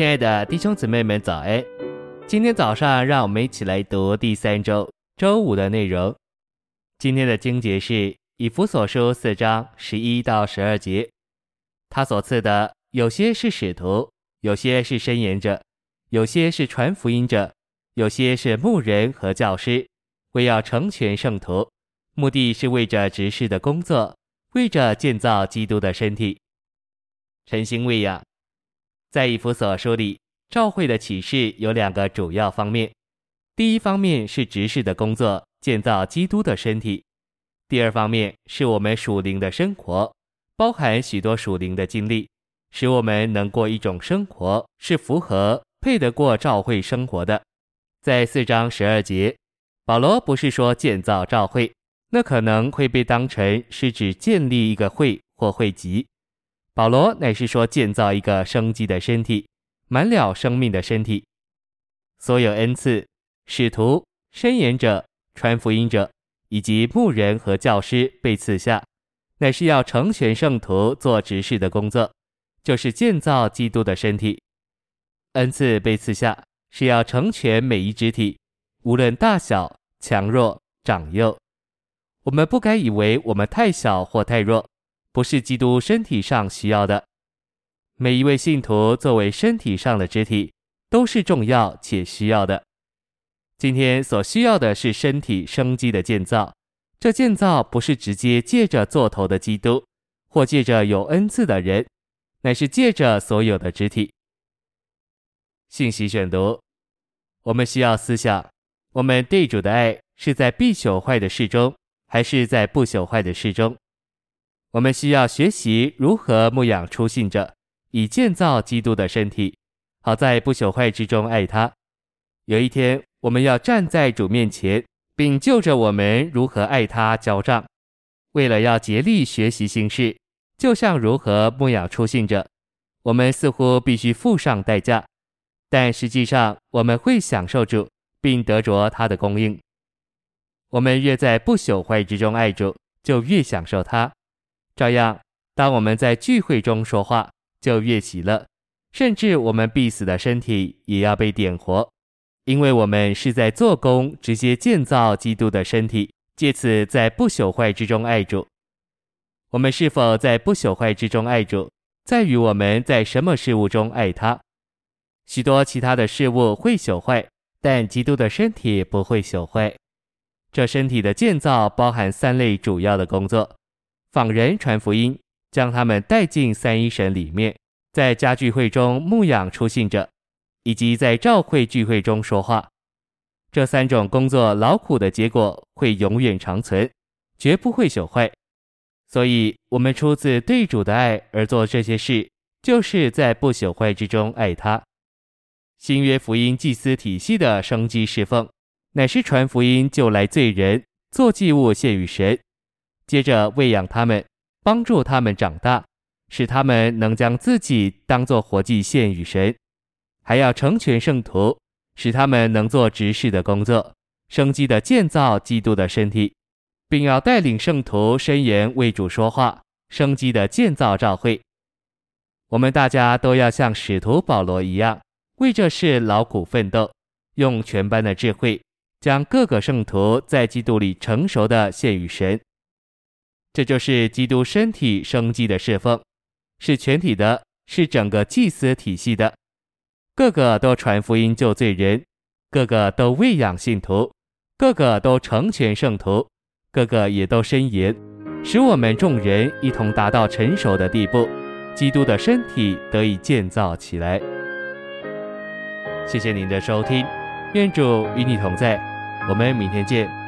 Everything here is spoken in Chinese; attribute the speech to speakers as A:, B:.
A: 亲爱的弟兄姊妹们，早安！今天早上，让我们一起来读第三周周五的内容。今天的经节是以弗所书四章十一到十二节。他所赐的，有些是使徒，有些是申言者，有些是传福音者，有些是牧人和教师，为要成全圣徒，目的是为着执事的工作，为着建造基督的身体。晨星喂养。在以弗所书里，召会的启示有两个主要方面。第一方面是执事的工作，建造基督的身体；第二方面是我们属灵的生活，包含许多属灵的经历，使我们能过一种生活是符合、配得过召会生活的。在四章十二节，保罗不是说建造召会，那可能会被当成是指建立一个会或会集。保罗乃是说建造一个生机的身体，满了生命的身体。所有恩赐、使徒、申言者、传福音者，以及牧人和教师被赐下，乃是要成全圣徒做执事的工作，就是建造基督的身体。恩赐被赐下，是要成全每一肢体，无论大小、强弱、长幼。我们不该以为我们太小或太弱。不是基督身体上需要的。每一位信徒作为身体上的肢体，都是重要且需要的。今天所需要的是身体生机的建造。这建造不是直接借着做头的基督，或借着有恩赐的人，乃是借着所有的肢体。信息选读：我们需要思想，我们对主的爱是在必朽坏的事中，还是在不朽坏的事中？我们需要学习如何牧养出信者，以建造基督的身体，好在不朽坏之中爱他。有一天，我们要站在主面前，并就着我们如何爱他交账。为了要竭力学习行事，就像如何牧养出信者，我们似乎必须付上代价，但实际上我们会享受主，并得着他的供应。我们越在不朽坏之中爱主，就越享受他。照样，当我们在聚会中说话，就越喜乐；甚至我们必死的身体也要被点活，因为我们是在做工，直接建造基督的身体，借此在不朽坏之中爱主。我们是否在不朽坏之中爱主，在于我们在什么事物中爱他。许多其他的事物会朽坏，但基督的身体不会朽坏。这身体的建造包含三类主要的工作。访人传福音，将他们带进三一神里面，在家聚会中牧养出信者，以及在召会聚会中说话。这三种工作劳苦的结果会永远长存，绝不会朽坏。所以，我们出自对主的爱而做这些事，就是在不朽坏之中爱他。新约福音祭司体系的生机侍奉，乃是传福音救来罪人，做祭物献与神。接着喂养他们，帮助他们长大，使他们能将自己当作活祭献与神，还要成全圣徒，使他们能做执事的工作，生机的建造基督的身体，并要带领圣徒申言为主说话，生机的建造召会。我们大家都要像使徒保罗一样，为这事劳苦奋斗，用全班的智慧，将各个圣徒在基督里成熟的献与神。这就是基督身体生机的侍奉，是全体的，是整个祭司体系的，个个都传福音救罪人，个个都喂养信徒，个个都成全圣徒，个个也都申言，使我们众人一同达到成熟的地步，基督的身体得以建造起来。谢谢您的收听，愿主与你同在，我们明天见。